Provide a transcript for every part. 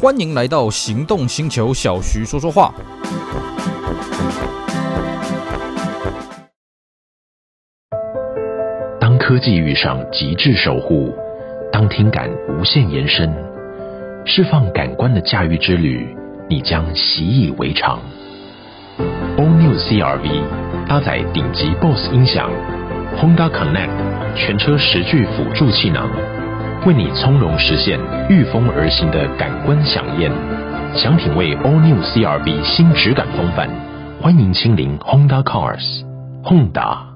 欢迎来到行动星球，小徐说说话。当科技遇上极致守护，当听感无限延伸，释放感官的驾驭之旅，你将习以为常。All New CR-V 搭载顶级 BOSE 音响，Honda Connect 全车十具辅助气囊。为你从容实现御风而行的感官享宴，想品味 All New CR-V 新质感风范，欢迎亲临 Honda Cars Honda。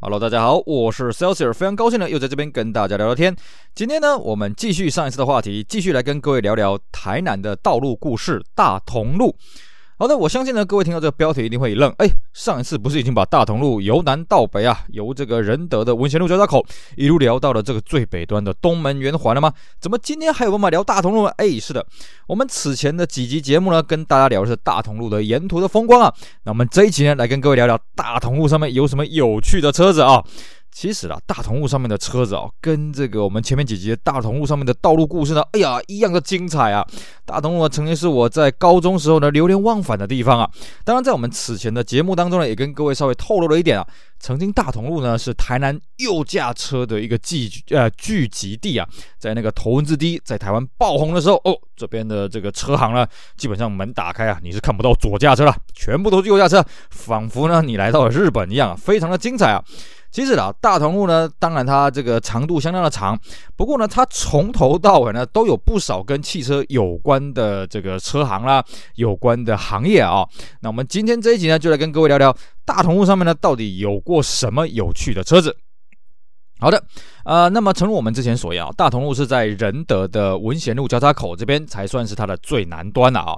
Hello，大家好，我是 Celsius，非常高兴呢，又在这边跟大家聊聊天。今天呢，我们继续上一次的话题，继续来跟各位聊聊台南的道路故事——大同路。好的，我相信呢，各位听到这个标题一定会一愣。哎，上一次不是已经把大同路由南到北啊，由这个仁德的文贤路交叉口一路聊到了这个最北端的东门圆环了吗？怎么今天还有办法聊大同路呢？哎，是的，我们此前的几集节目呢，跟大家聊的是大同路的沿途的风光啊。那我们这一集呢，来跟各位聊聊大同路上面有什么有趣的车子啊。其实啊，大同路上面的车子啊，跟这个我们前面几集大同路上面的道路故事呢，哎呀，一样的精彩啊！大同路曾经是我在高中时候呢流连忘返的地方啊。当然，在我们此前的节目当中呢，也跟各位稍微透露了一点啊，曾经大同路呢是台南右驾车的一个聚呃聚集地啊。在那个头文字 D 在台湾爆红的时候，哦，这边的这个车行呢，基本上门打开啊，你是看不到左驾车了，全部都是右驾车，仿佛呢你来到了日本一样啊，非常的精彩啊。其实啊，大同路呢，当然它这个长度相当的长，不过呢，它从头到尾呢，都有不少跟汽车有关的这个车行啦，有关的行业啊。那我们今天这一集呢，就来跟各位聊聊大同路上面呢，到底有过什么有趣的车子。好的，呃，那么诚如我们之前所言啊，大同路是在仁德的文贤路交叉口这边才算是它的最南端了啊。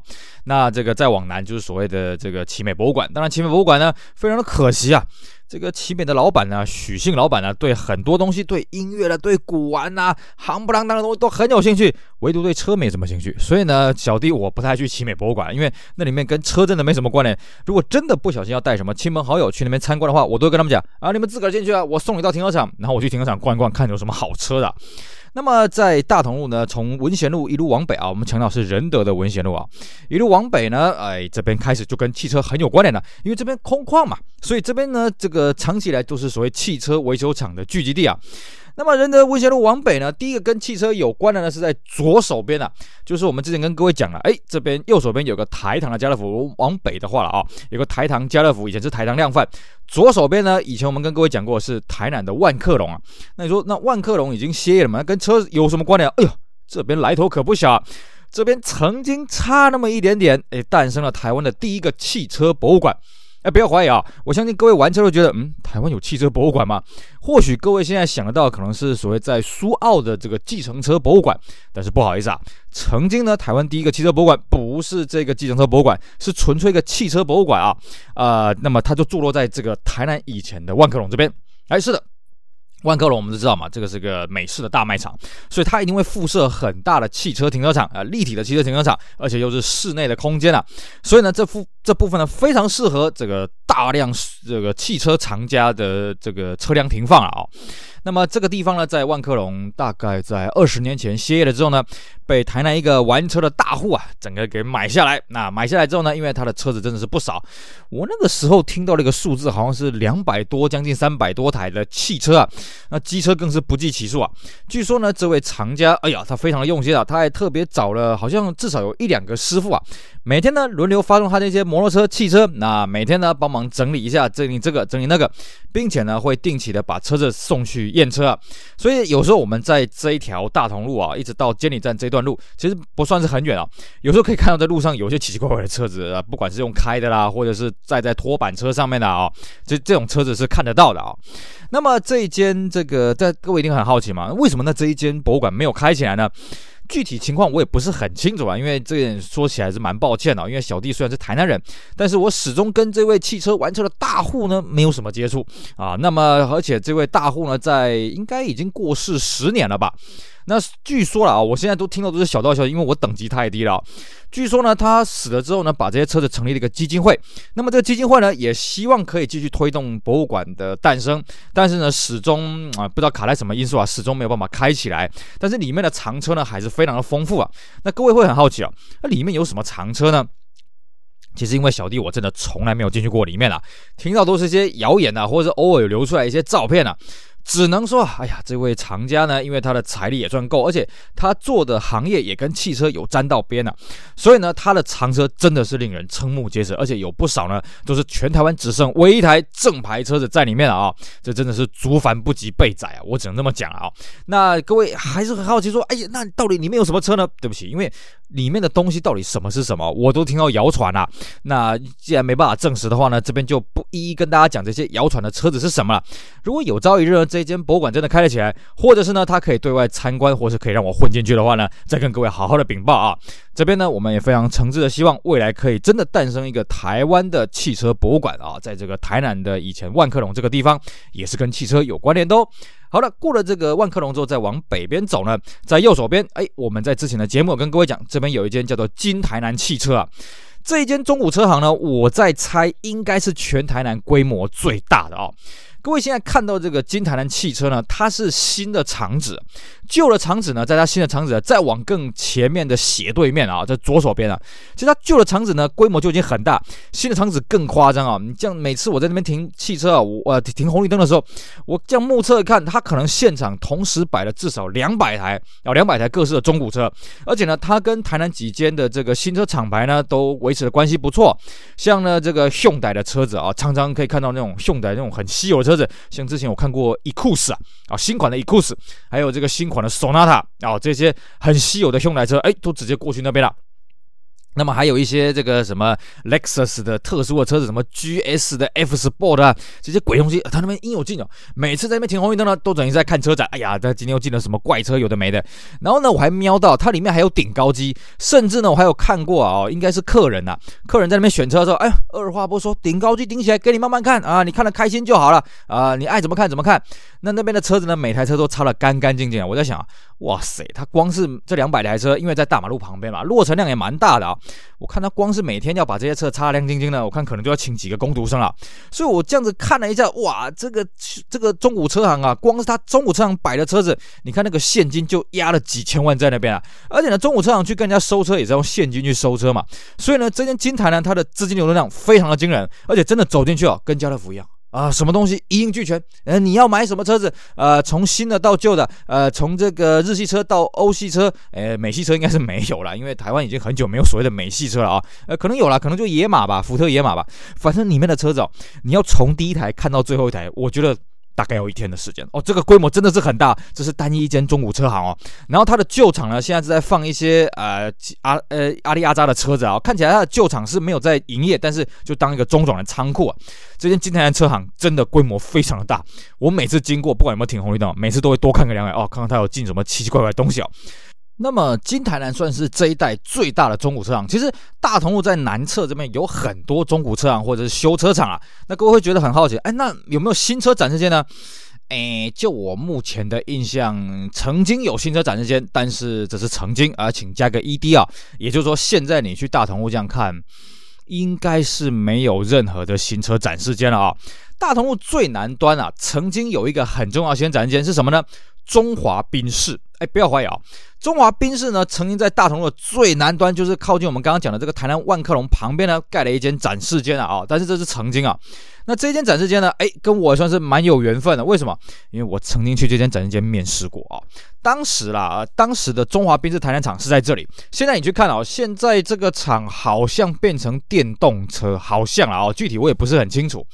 那这个再往南就是所谓的这个奇美博物馆，当然奇美博物馆呢，非常的可惜啊。这个奇美的老板呢，许姓老板呢，对很多东西，对音乐的，对古玩呐，行不啷当的东西都很有兴趣，唯独对车没什么兴趣。所以呢，小弟我不太去奇美博物馆，因为那里面跟车真的没什么关联。如果真的不小心要带什么亲朋好友去那边参观的话，我都会跟他们讲啊，你们自个儿进去啊，我送你到停车场，然后我去停车场逛一逛，看有什么好车的。那么在大同路呢，从文贤路一路往北啊，我们强调是仁德的文贤路啊，一路往北呢，哎，这边开始就跟汽车很有关联了，因为这边空旷嘛，所以这边呢，这个长期以来都是所谓汽车维修厂的聚集地啊。那么仁德文学路往北呢，第一个跟汽车有关的呢，是在左手边啊，就是我们之前跟各位讲了，哎，这边右手边有个台糖的家乐福，往北的话了啊，有个台糖家乐福，以前是台糖量贩。左手边呢，以前我们跟各位讲过是台南的万客隆啊。那你说那万客隆已经歇业了嘛？跟车有什么关联？哎呦，这边来头可不小啊，这边曾经差那么一点点，哎，诞生了台湾的第一个汽车博物馆。哎，不要怀疑啊！我相信各位玩车都觉得，嗯，台湾有汽车博物馆吗？或许各位现在想得到，可能是所谓在苏澳的这个计程车博物馆。但是不好意思啊，曾经呢，台湾第一个汽车博物馆不是这个计程车博物馆，是纯粹一个汽车博物馆啊。呃，那么它就坐落在这个台南以前的万客隆这边。哎，是的。万科龙我们都知道嘛，这个是个美式的大卖场，所以它一定会附设很大的汽车停车场啊，立体的汽车停车场，而且又是室内的空间啊，所以呢，这副这部分呢非常适合这个大量这个汽车厂家的这个车辆停放啊、那么这个地方呢，在万客隆大概在二十年前歇业了之后呢，被台南一个玩车的大户啊，整个给买下来。那买下来之后呢，因为他的车子真的是不少，我那个时候听到了一个数字，好像是两百多，将近三百多台的汽车啊，那机车更是不计其数啊。据说呢，这位藏家，哎呀，他非常的用心啊，他还特别找了好像至少有一两个师傅啊，每天呢轮流发动他那些摩托车、汽车，那每天呢帮忙整理一下，整理这个，整理那个，并且呢会定期的把车子送去。验车啊，所以有时候我们在这一条大同路啊，一直到监理站这段路，其实不算是很远啊。有时候可以看到在路上有些奇奇怪怪的车子啊，不管是用开的啦，或者是载在拖板车上面的啊，这这种车子是看得到的啊。那么这一间这个，在各位一定很好奇嘛，为什么呢？这一间博物馆没有开起来呢？具体情况我也不是很清楚啊，因为这点说起来是蛮抱歉的。因为小弟虽然是台南人，但是我始终跟这位汽车玩车的大户呢没有什么接触啊。那么而且这位大户呢，在应该已经过世十年了吧？那据说啦，我现在都听到都是小道消息，因为我等级太低了。据说呢，他死了之后呢，把这些车子成立了一个基金会。那么这个基金会呢，也希望可以继续推动博物馆的诞生。但是呢，始终啊，不知道卡在什么因素啊，始终没有办法开起来。但是里面的藏车呢，还是非常的丰富啊。那各位会很好奇啊，那里面有什么藏车呢？其实因为小弟我真的从来没有进去过里面啊，听到都是一些谣言啊，或者是偶尔有流出来一些照片啊。只能说，哎呀，这位藏家呢，因为他的财力也算够，而且他做的行业也跟汽车有沾到边啊，所以呢，他的藏车真的是令人瞠目结舌，而且有不少呢，都是全台湾只剩唯一一台正牌车子在里面了啊，这真的是族繁不及备载啊，我只能这么讲啊。那各位还是很好奇说，哎呀，那到底里面有什么车呢？对不起，因为里面的东西到底什么是什么，我都听到谣传了。那既然没办法证实的话呢，这边就不一一跟大家讲这些谣传的车子是什么了。如果有朝一日呢，这间博物馆真的开了起来，或者是呢，它可以对外参观，或是可以让我混进去的话呢，再跟各位好好的禀报啊。这边呢，我们也非常诚挚的希望未来可以真的诞生一个台湾的汽车博物馆啊，在这个台南的以前万客隆这个地方，也是跟汽车有关联的哦。好了，过了这个万客隆之后，再往北边走呢，在右手边，哎，我们在之前的节目有跟各位讲，这边有一间叫做金台南汽车啊，这一间中古车行呢，我在猜应该是全台南规模最大的哦。各位现在看到这个金台南汽车呢，它是新的厂址，旧的厂址呢，在它新的厂址再往更前面的斜对面啊，在左手边啊。其实它旧的厂址呢，规模就已经很大，新的厂址更夸张啊。你这样每次我在那边停汽车啊，我呃停红绿灯的时候，我这样目测看，它可能现场同时摆了至少两百台啊，两百台各式的中古车，而且呢，它跟台南几间的这个新车厂牌呢，都维持的关系不错。像呢这个熊仔的车子啊，常常可以看到那种熊仔那种很稀有的车。车子像之前我看过 Ecus 啊，啊新款的 Ecus，还有这个新款的 Sonata 啊，这些很稀有的兄弟车，哎，都直接过去那边了。那么还有一些这个什么 Lexus 的特殊的车子，什么 GS 的 F Sport 啊，这些鬼东西，他那边应有尽有。每次在那边停红绿灯呢，都等于在看车展。哎呀，他今天又进了什么怪车，有的没的。然后呢，我还瞄到它里面还有顶高机，甚至呢，我还有看过啊，应该是客人呐、客人在那边选车的时候，哎，二话不说，顶高机顶起来，给你慢慢看啊，你看得开心就好了啊，你爱怎么看怎么看。那那边的车子呢，每台车都擦得干干净净。我在想，哇塞，它光是这两百台车，因为在大马路旁边嘛，落尘量也蛮大的啊。我看他光是每天要把这些车擦亮晶晶的，我看可能就要请几个工读生了。所以我这样子看了一下，哇，这个这个中古车行啊，光是他中古车行摆的车子，你看那个现金就压了几千万在那边啊。而且呢，中古车行去跟人家收车也是用现金去收车嘛。所以呢，这间金台呢，它的资金流动量非常的惊人，而且真的走进去哦，跟家乐福一样。啊，什么东西一应俱全？呃，你要买什么车子？呃，从新的到旧的，呃，从这个日系车到欧系车，呃，美系车应该是没有了，因为台湾已经很久没有所谓的美系车了啊。呃，可能有了，可能就野马吧，福特野马吧。反正里面的车子哦，你要从第一台看到最后一台，我觉得。大概有一天的时间哦，这个规模真的是很大，这是单一一间中古车行哦。然后它的旧厂呢，现在是在放一些呃阿呃阿里阿扎的车子啊，看起来它的旧厂是没有在营业，但是就当一个中转的仓库啊。这间金台南车行真的规模非常的大，我每次经过，不管有没有停红绿灯，每次都会多看个两眼哦，看看它有进什么奇奇怪怪的东西哦。那么金台南算是这一带最大的中古车行。其实大同路在南侧这边有很多中古车行或者是修车厂啊。那各位会觉得很好奇，哎，那有没有新车展示间呢？哎，就我目前的印象，曾经有新车展示间，但是这是曾经啊，请加个 ED 啊。也就是说，现在你去大同路这样看，应该是没有任何的新车展示间了啊。大同路最南端啊，曾经有一个很重要的新展示间是什么呢？中华宾士。哎，不要怀疑啊。中华宾士呢，曾经在大同路最南端，就是靠近我们刚刚讲的这个台南万客隆旁边呢，盖了一间展示间啊，啊，但是这是曾经啊。那这间展示间呢，哎，跟我算是蛮有缘分的。为什么？因为我曾经去这间展示间面试过啊。当时啦，啊，当时的中华宾士台南厂是在这里。现在你去看啊，现在这个厂好像变成电动车，好像啊，具体我也不是很清楚。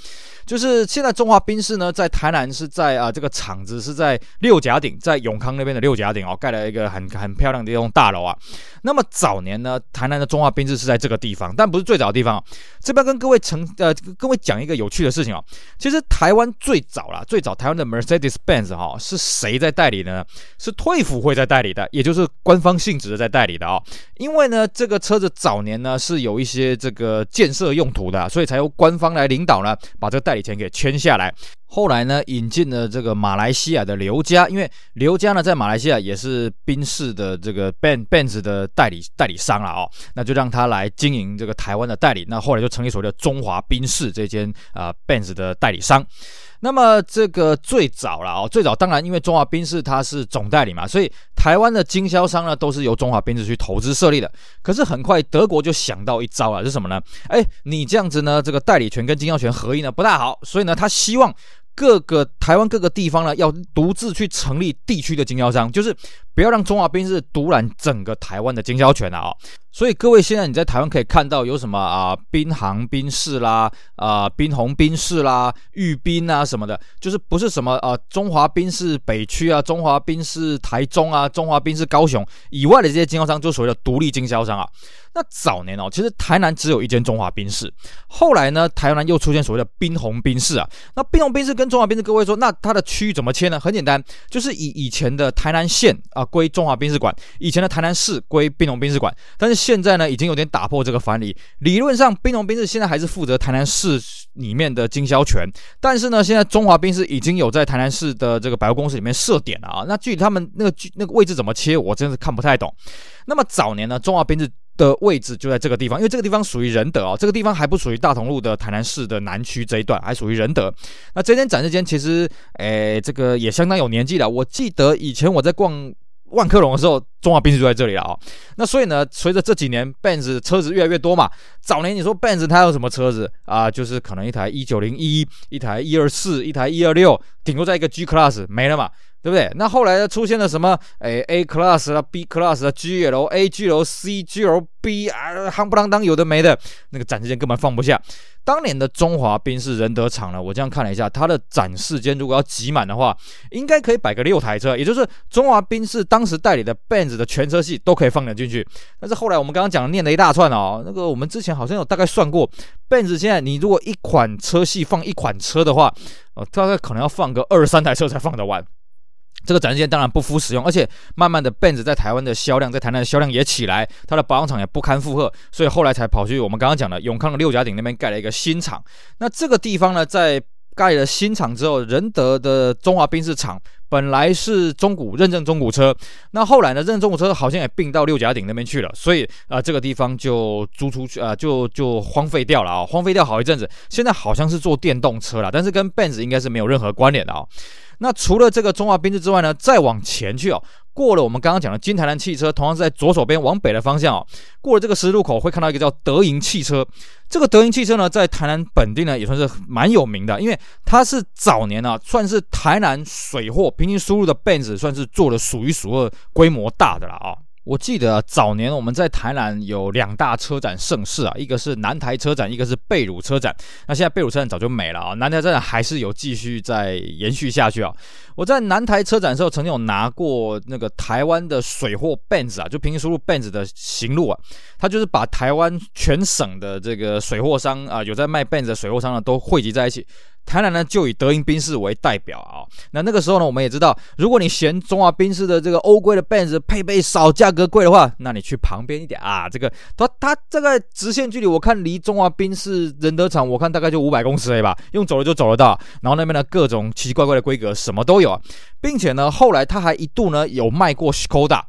就是现在中华宾士呢，在台南是在啊，这个厂子是在六甲顶，在永康那边的六甲顶哦，盖了一个很很漂亮的一栋大楼啊。那么早年呢，台南的中华宾士是在这个地方，但不是最早的地方。这边跟各位成呃各位讲一个有趣的事情哦。其实台湾最早啦，最早台湾的 Mercedes-Benz 哈是谁在代理的呢？是退辅会在代理的，也就是官方性质的在代理的啊。因为呢，这个车子早年呢是有一些这个建设用途的，所以才由官方来领导呢，把这个代理。钱给圈下来，后来呢，引进了这个马来西亚的刘家，因为刘家呢在马来西亚也是宾士的这个 Ben Benz 的代理代理商了哦，那就让他来经营这个台湾的代理。那后来就成立所谓的中华宾士这间啊 Benz 的代理商。那么这个最早了哦，最早当然因为中华宾士它是总代理嘛，所以台湾的经销商呢都是由中华宾士去投资设立的。可是很快德国就想到一招啊，是什么呢？哎，你这样子呢，这个代理权跟经销权合一呢不大好，所以呢他希望。各个台湾各个地方呢，要独自去成立地区的经销商，就是不要让中华宾士独揽整个台湾的经销权啊、所以各位现在你在台湾可以看到有什么啊，宾航宾士啦，啊，宾鸿宾士啦，裕宾啊什么的，就是不是什么啊，中华宾士北区啊，中华宾士台中啊，中华宾士高雄以外的这些经销商，就所谓的独立经销商啊。那早年哦，其实台南只有一间中华宾士，后来呢，台南又出现所谓的宾鸿宾士啊。那宾鸿宾士跟中华宾士，各位说，那它的区域怎么切呢？很简单，就是以以前的台南县啊归中华兵士管，以前的台南市归宾鸿宾士管。但是现在呢，已经有点打破这个藩篱。理论上，宾鸿宾士现在还是负责台南市里面的经销权，但是呢，现在中华兵士已经有在台南市的这个百货公司里面设点了啊。那具体他们那个那个位置怎么切，我真的是看不太懂。那么早年呢，中华兵士。的位置就在这个地方，因为这个地方属于仁德哦，这个地方还不属于大同路的台南市的南区这一段，还属于仁德。那这间展示间其实，诶，这个也相当有年纪了。我记得以前我在逛万客隆的时候，中华宾士就在这里了啊。那所以呢，随着这几年 Benz 车子越来越多嘛，早年你说 Benz 它有什么车子啊？就是可能一台一九零一，一台一二四，一台一二六，顶多在一个 G Class 没了嘛。对不对？那后来呢，出现了什么？诶，A Class 啊，B Class 啊，GLA、GLC、GLB 啊，夯不啷当有的没的，那个展示间根本放不下。当年的中华宾士仁德厂呢，我这样看了一下，它的展示间如果要挤满的话，应该可以摆个六台车，也就是中华宾士当时代理的 Benz 的全车系都可以放得进去。但是后来我们刚刚讲念了一大串哦，那个我们之前好像有大概算过，Benz 现在你如果一款车系放一款车的话，呃，大概可能要放个二十三台车才放得完。这个展示间当然不敷使用，而且慢慢的，Benz 在台湾的销量，在台南的销量也起来，它的保养厂也不堪负荷，所以后来才跑去我们刚刚讲的永康的六甲顶那边盖了一个新厂。那这个地方呢，在盖了新厂之后，仁德的中华宾士厂本来是中古认证中古车，那后来呢，认证中古车好像也并到六甲顶那边去了，所以啊、这个地方就租出去啊、就就荒废掉了啊、荒废掉好一阵子。现在好像是做电动车了，但是跟 Benz 应该是没有任何关联的啊、那除了这个中华缤智之外呢，再往前去哦，过了我们刚刚讲的金台南汽车，同样是在左手边往北的方向哦，过了这个十字路口会看到一个叫德银汽车。这个德银汽车呢，在台南本地呢也算是蛮有名的，因为它是早年啊，算是台南水货平行输入的 Benz，算是做的数一数二规模大的了啊、我记得早年我们在台南有两大车展盛事啊，一个是南台车展，一个是贝鲁车展。那现在贝鲁车展早就没了啊，南台车展还是有继续在延续下去啊。我在南台车展的时候，曾经有拿过那个台湾的水货 Benz 啊，就平行输入 Benz 的行路啊，他就是把台湾全省的这个水货商啊，有在卖 Benz 的水货商呢，都汇集在一起。台南呢，就以德英宾士为代表啊。那那个时候呢，我们也知道，如果你嫌中华宾士的这个欧规的 Benz 配备少、价格贵的话，那你去旁边一点啊。这个它它这个直线距离，我看离中华宾士仁德厂，我看大概就五百公尺而已吧，用走了就走得到。然后那边的各种奇奇怪怪的规格，什么都有啊，并且呢，后来他还一度呢有卖过 Skoda。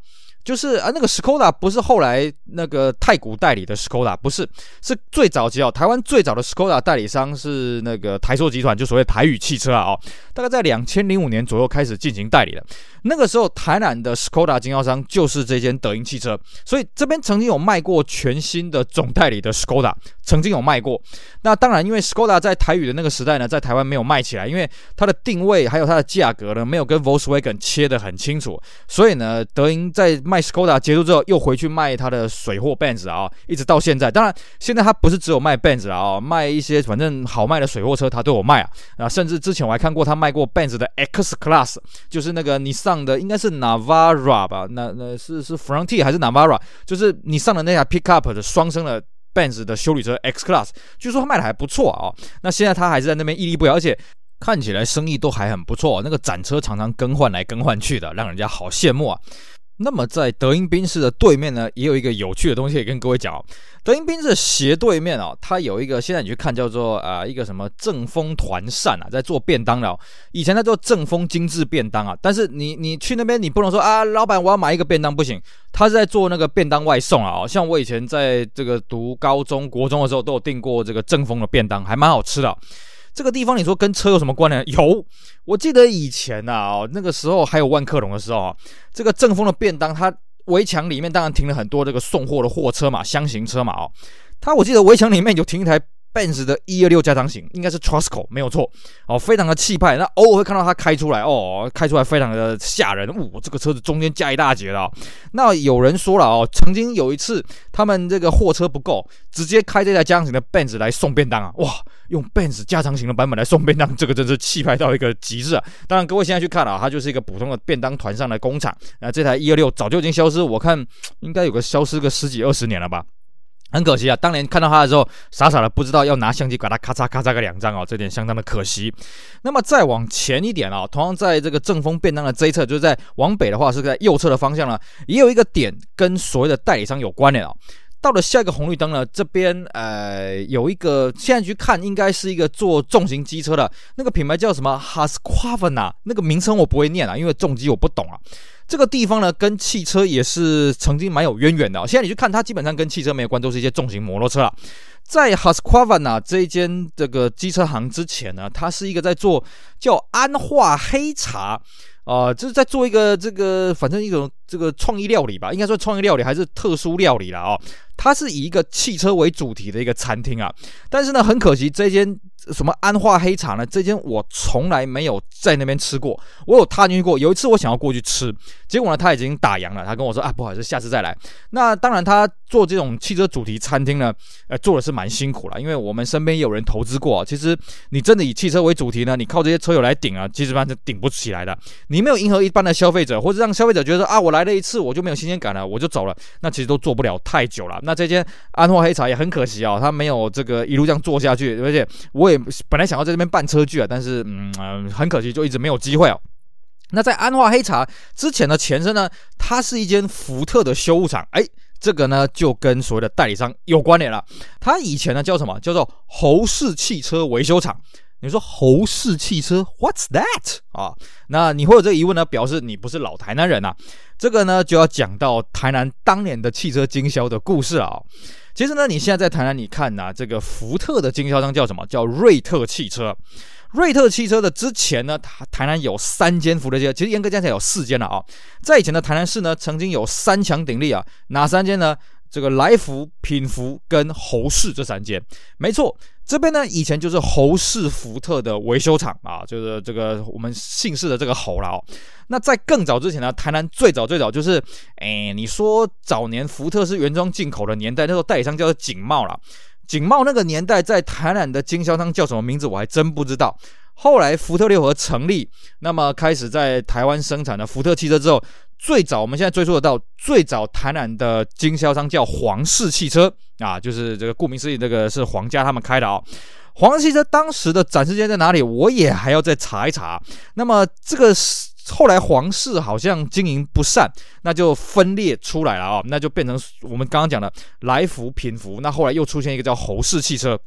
就是啊，那个 Skoda 不是后来那个太古代理的 Skoda，不是，是最早期哦，台湾最早的 Skoda 代理商是那个台塑集团，就所谓台宇汽车啊，哦，大概在两千零五年左右开始进行代理的。那个时候，台南的 Skoda 经销商就是这间德英汽车，所以这边曾经有卖过全新的总代理的 Skoda，曾经有卖过。那当然，因为 Skoda 在台语的那个时代呢，在台湾没有卖起来，因为它的定位还有它的价格呢，没有跟 Volkswagen 切得很清楚，所以呢，德英在卖 Skoda 结束之后，又回去卖它的水货 Benz 啊，一直到现在。当然，现在它不是只有卖 Benz 啊，卖一些反正好卖的水货车，它都有卖啊。啊，甚至之前我还看过他卖过 Benz 的 X Class，就是那个你上。上的应该是 Navara 吧？那那是是 Frontier 还是 Navara？就是你上的那台 Pickup 的双生的 Benz 的修理车 X Class，据说他卖的还不错啊、那现在他还是在那边屹立不摇，而且看起来生意都还很不错。那个展车常常更换来更换去的，让人家好羡慕啊。那么在德英宾士的对面呢，也有一个有趣的东西可以跟各位讲。德英宾士的斜对面哦，它有一个现在你去看叫做啊、一个什么正丰团扇啊，在做便当了。以前在做正丰精致便当啊，但是你你去那边你不能说啊，老板我要买一个便当不行，他是在做那个便当外送啊。像我以前在这个读高中国中的时候，都有订过这个正丰的便当，还蛮好吃的。这个地方你说跟车有什么关联？有，我记得以前呐，那个时候还有万客隆的时候啊，这个正风的便当，它围墙里面当然停了很多这个送货的货车嘛，箱型车嘛，哦，它我记得围墙里面有停一台。Benz 的一二六加长型应该是 Trosco 没有错哦，非常的气派。那偶尔会看到它开出来哦，开出来非常的吓人。呜，这个车子中间加一大截了哦。那有人说了哦，曾经有一次他们这个货车不够，直接开这台加长型的 Benz 来送便当啊！哇，用 Benz 加长型的版本来送便当，这个真是气派到一个极致啊！当然，各位现在去看了，它就是一个普通的便当团上的工厂。那这台一二六早就已经消失，我看应该有个消失个十几二十年了吧。很可惜啊，当年看到它的时候，傻傻的不知道要拿相机把它咔嚓咔嚓个两张哦，这点相当的可惜。那么再往前一点啊，同样在这个正丰便当的这一侧，就是在往北的话是在右侧的方向呢，也有一个点跟所谓的代理商有关联啊。到了下一个红绿灯呢，这边呃有一个，现在去看应该是一个做重型机车的那个品牌叫什么 Husqvarna，那个名称我不会念啊，因为重机我不懂啊。这个地方呢，跟汽车也是曾经蛮有渊源的哦。现在你去看它，基本上跟汽车没有关，都是一些重型摩托车啊。在 Husqvarna 这一间这个机车行之前呢，它是一个在做叫安化黑茶。啊、就是在做一个这个，反正一种这个创意料理吧，应该说创意料理还是特殊料理了哦。它是以一个汽车为主题的一个餐厅啊，但是呢，很可惜这间什么安化黑茶呢，这间我从来没有在那边吃过，我有踏进去过，有一次我想要过去吃，结果呢，他已经打烊了，他跟我说啊，不好意思，下次再来。那当然，他做这种汽车主题餐厅呢，呃，做的是蛮辛苦了，因为我们身边也有人投资过，其实你真的以汽车为主题呢，你靠这些车友来顶啊，基本上是顶不起来的。你没有迎合一般的消费者，或者让消费者觉得啊，我来了一次我就没有新鲜感了，我就走了，那其实都做不了太久了。那这间安化黑茶也很可惜啊、哦，他没有这个一路这样做下去，而且我也本来想要在这边办车具啊，但是嗯、很可惜，就一直没有机会哦。那在安化黑茶之前的前身呢，它是一间福特的修护厂，哎，这个呢就跟所谓的代理商有关联了。它以前呢叫什么？叫做侯氏汽车维修厂。你说侯氏汽车，What's that 啊？那你会有这个疑问呢？表示你不是老台南人呐、啊。这个呢就要讲到台南当年的汽车经销的故事啊。其实呢，你现在在台南，你看呐、这个福特的经销商叫什么？叫瑞特汽车。瑞特汽车的之前呢，台台南有三间福特汽车，其实严格讲起来有四间了啊。在以前的台南市呢，曾经有三强鼎立啊，哪三间呢？这个来福、品福跟侯氏这三间，没错。这边呢，以前就是侯氏福特的维修厂啊，就是这个我们姓氏的这个侯了。那在更早之前呢，台南最早最早就是，哎，你说早年福特是原装进口的年代，那时候代理商叫做景茂了。景茂那个年代在台南的经销商叫什么名字，我还真不知道。后来福特六合成立，那么开始在台湾生产的福特汽车之后。最早我们现在追溯得到最早台南的经销商叫黄氏汽车啊，就是这个顾名思义，这个是皇家他们开的啊、哦。黄氏汽车当时的展示间在哪里？我也还要再查一查。那么这个后来黄氏好像经营不善，那就分裂出来了啊、哦，那就变成我们刚刚讲的来福、品福。那后来又出现一个叫侯氏汽车。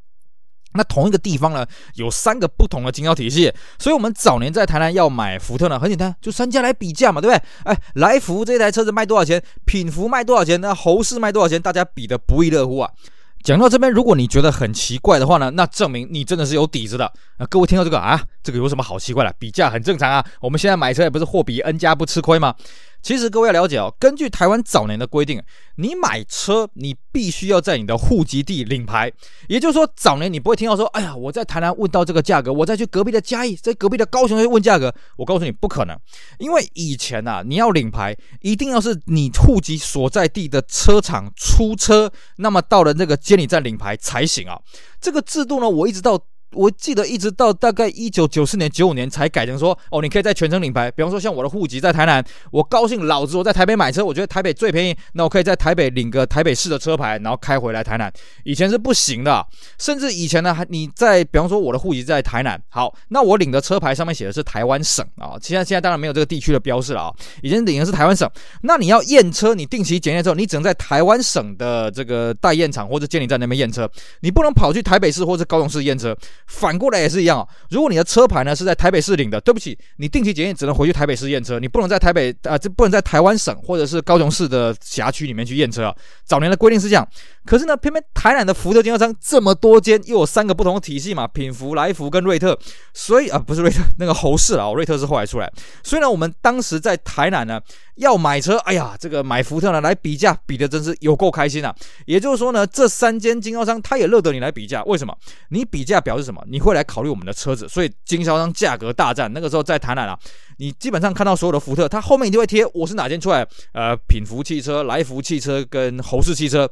那同一个地方呢，有三个不同的经销体系，所以我们早年在台南要买福特呢，很简单，就三家来比价嘛，对不对？哎，来福这台车子卖多少钱？品福卖多少钱？那侯氏卖多少钱？大家比的不亦乐乎啊！讲到这边，如果你觉得很奇怪的话呢，那证明你真的是有底子的。啊，各位听到这个啊，这个有什么好奇怪的？比价很正常啊，我们现在买车也不是货比 N 加不吃亏吗？其实各位要了解哦，根据台湾早年的规定，你买车你必须要在你的户籍地领牌。也就是说，早年你不会听到说，哎呀，我在台南问到这个价格，我再去隔壁的嘉义，在隔壁的高雄去问价格。我告诉你，不可能，因为以前啊，你要领牌，一定要是你户籍所在地的车厂出车，那么到了那个监理站领牌才行啊。这个制度呢，我一直到。我记得一直到大概一九九四年、九五年才改成说，哦，你可以在全程领牌。比方说，像我的户籍在台南，我高兴老子我在台北买车，我觉得台北最便宜，那我可以在台北领个台北市的车牌，然后开回来台南。以前是不行的，甚至以前呢，还你在比方说我的户籍在台南，好，那我领的车牌上面写的是台湾省啊。现在现在当然没有这个地区的标示了啊，以前领的是台湾省。那你要验车，你定期检验之后，你只能在台湾省的这个代验场或者监理站那边验车，你不能跑去台北市或者高雄市验车。反过来也是一样啊。如果你的车牌呢是在台北市领的，对不起，你定期检验只能回去台北市验车，你不能在台北啊，这、不能在台湾省或者是高雄市的辖区里面去验车啊。早年的规定是这样，可是呢，偏偏台南的福特经销商这么多间，又有三个不同的体系嘛，品福、来福跟瑞特，所以啊，不是瑞特，那个侯氏啊，瑞特是后来出来。所以呢，我们当时在台南呢要买车，哎呀，这个买福特呢来比价，比的真是有够开心啊。也就是说呢，这三间经销商他也乐得你来比价，为什么？你比价表示什么？你会来考虑我们的车子，所以经销商价格大战。那个时候在台南啊，你基本上看到所有的福特，它后面一定会贴我是哪间出来，呃，品福汽车、来福汽车跟侯氏汽车。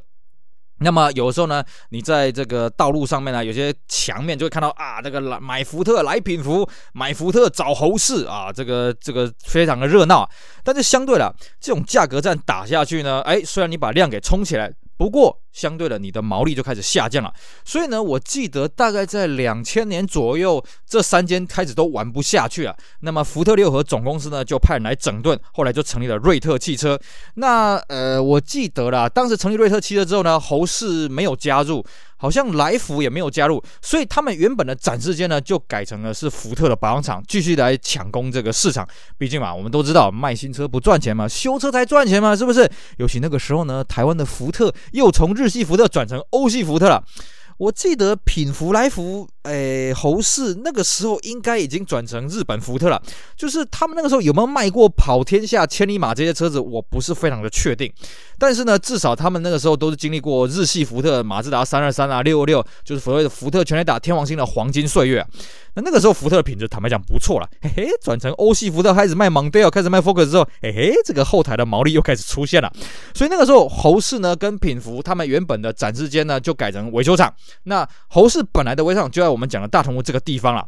那么有时候呢，你在这个道路上面呢，有些墙面就会看到啊，这个来买福特来品福，买福特找侯氏啊，这个这个非常的热闹。但是相对了，这种价格战打下去呢，哎，虽然你把量给冲起来。不过，相对的，你的毛利就开始下降了。所以呢，我记得大概在两千年左右，这三间开始都玩不下去了。那么，福特六和总公司呢，就派人来整顿，后来就成立了瑞特汽车。那呃，我记得啦，当时成立瑞特汽车之后呢，侯氏没有加入。好像来福也没有加入，所以他们原本的展示间呢，就改成了是福特的保养厂，继续来抢攻这个市场。毕竟嘛，我们都知道卖新车不赚钱嘛，修车才赚钱嘛，是不是？尤其那个时候呢，台湾的福特又从日日系福特转成欧系福特了。我记得品福来福，诶，侯氏那个时候应该已经转成日本福特了。就是他们那个时候有没有卖过跑天下、千里马这些车子，我不是非常的确定。但是呢，至少他们那个时候都是经历过日系福特、马自达三二三啊、六二六，就是所谓的福特全垒打、天王星的黄金岁月。那那个时候福特的品质坦白讲不错了，嘿嘿，转成欧系福特开始卖蒙迪欧，开始卖 Focus 之后，嘿嘿，这个后台的毛利又开始出现了。所以那个时候侯氏呢跟品福他们原本的展示间呢就改成维修厂。那侯氏本来的维修厂就在我们讲的大同屋这个地方了。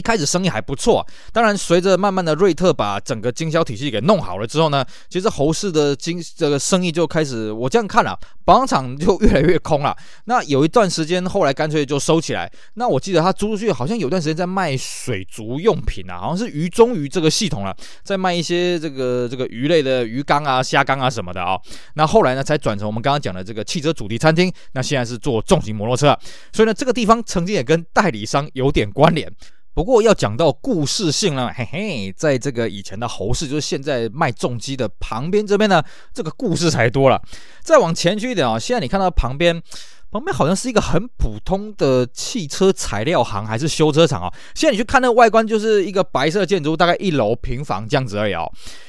一开始生意还不错，当然随着慢慢的瑞特把整个经销体系给弄好了之后呢，其实侯氏的经这个生意就开始，我这样看了，保养厂就越来越空了。那有一段时间后来干脆就收起来。那我记得他租出去好像有段时间在卖水族用品啊，好像是鱼中鱼这个系统了，在卖一些这个这个鱼类的鱼缸啊、虾缸啊什么的啊。那后来呢才转成我们刚刚讲的这个汽车主题餐厅，那现在是做重型摩托车，所以呢这个地方曾经也跟代理商有点关联。不过要讲到故事性呢，嘿嘿，在这个以前的侯氏，就是现在卖重机的旁边这边呢，这个故事才多了。再往前去一点啊，现在你看到旁边，旁边好像是一个很普通的汽车材料行还是修车厂啊。现在你去看那个外观，就是一个白色建筑，大概一楼平房这样子而已啊。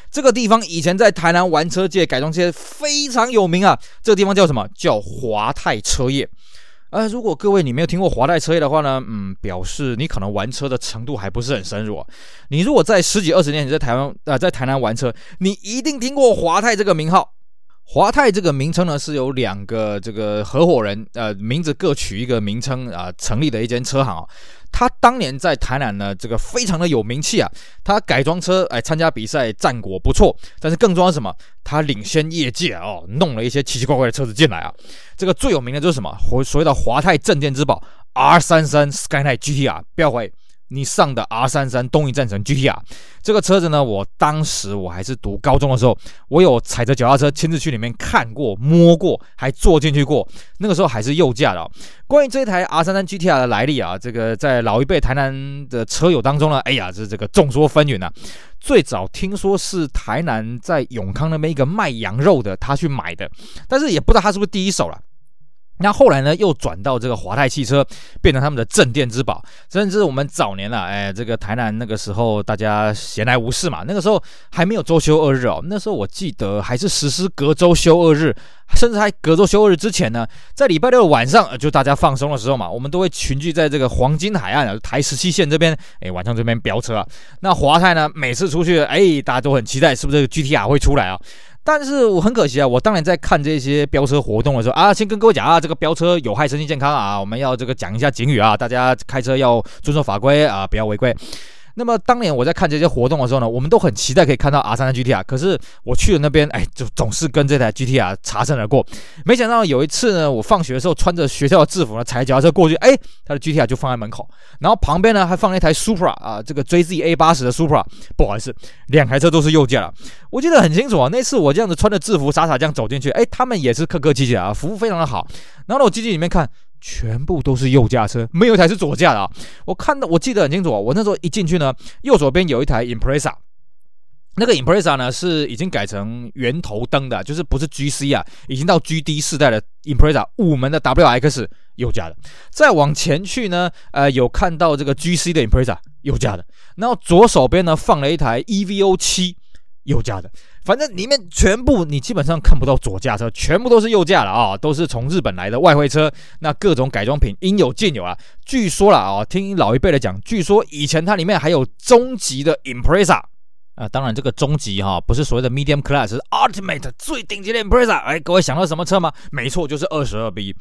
这个地方以前在台南玩车界、改装界非常有名啊。这个地方叫什么？叫华泰车业。呃，如果各位你没有听过华泰车业的话呢，嗯，表示你可能玩车的程度还不是很深入啊。你如果在十几二十年你在台湾呃在台南玩车，你一定听过华泰这个名号。华泰这个名称呢，是由两个这个合伙人呃名字各取一个名称啊、成立的一间车行啊。他当年在台南呢，这个非常的有名气啊。他改装车，哎，参加比赛战果不错。但是更重要是什么？他领先业界哦，弄了一些奇奇怪怪的车子进来啊。这个最有名的就是什么？所谓的华泰镇店之宝 R33 Skyline GTR，不要你上的 R 三三东营战神 GTR 这个车子呢，我当时我还是读高中的时候，我有踩着脚踏车亲自去里面看过、摸过，还坐进去过。那个时候还是右驾的哦。关于这台 R 三三 GTR 的来历啊，这个在老一辈台南的车友当中呢，哎呀，这这个众说纷纭呐。最早听说是台南在永康那边一个卖羊肉的，他去买的，但是也不知道他是不是第一手了。那后来呢，又转到这个华泰汽车，变成他们的镇店之宝。甚至我们早年啊，哎，这个台南那个时候大家闲来无事嘛，那个时候还没有周休二日哦。那时候我记得还是实施隔周休二日，甚至还隔周休二日之前呢，在礼拜六晚上就大家放松的时候嘛，我们都会群聚在这个黄金海岸台十七线这边，哎，晚上这边飙车啊。那华泰呢，每次出去，哎，大家都很期待，是不是这个 GTR 会出来啊？但是我很可惜啊，我当年在看这些飙车活动的时候啊，先跟各位讲啊，这个飙车有害身心健康啊，我们要这个讲一下警语啊，大家开车要遵守法规啊，不要违规。那么当年我在看这些活动的时候呢，我们都很期待可以看到 R 三的 GTR，可是我去了那边，哎，就总是跟这台 GTR 擦身而过。没想到有一次呢，我放学的时候穿着学校的制服呢，踩脚踏车过去，哎，他的 GTR 就放在门口，然后旁边呢还放了一台 Supra 啊，这个 JZ A 八十的 Supra，不好意思，两台车都是右驾了。我记得很清楚啊，那次我这样子穿着制服傻傻这样走进去，哎，他们也是客客气气啊，服务非常的好。然后呢我进去里面看。全部都是右驾车，没有一台是左驾的啊！我看到，我记得很清楚啊。我那时候一进去呢，右手边有一台 Impreza，那个 Impreza 呢是已经改成圆头灯的，就是不是 GC 啊，已经到 GD 世代的 Impreza 五门的 WX 右驾的。再往前去呢，呃，有看到这个 GC 的 Impreza 右驾的，然后左手边呢放了一台 EVO 七右驾的。反正里面全部你基本上看不到左驾车，全部都是右驾了啊，都是从日本来的外汇车，那各种改装品应有尽有啊。据说了啊，听老一辈的讲，据说以前它里面还有中级的 Impreza 啊，当然这个中级哈不是所谓的 Medium Class，是 Ultimate 最顶级的 Impreza。哎，各位想到什么车吗？没错，就是二十二 B。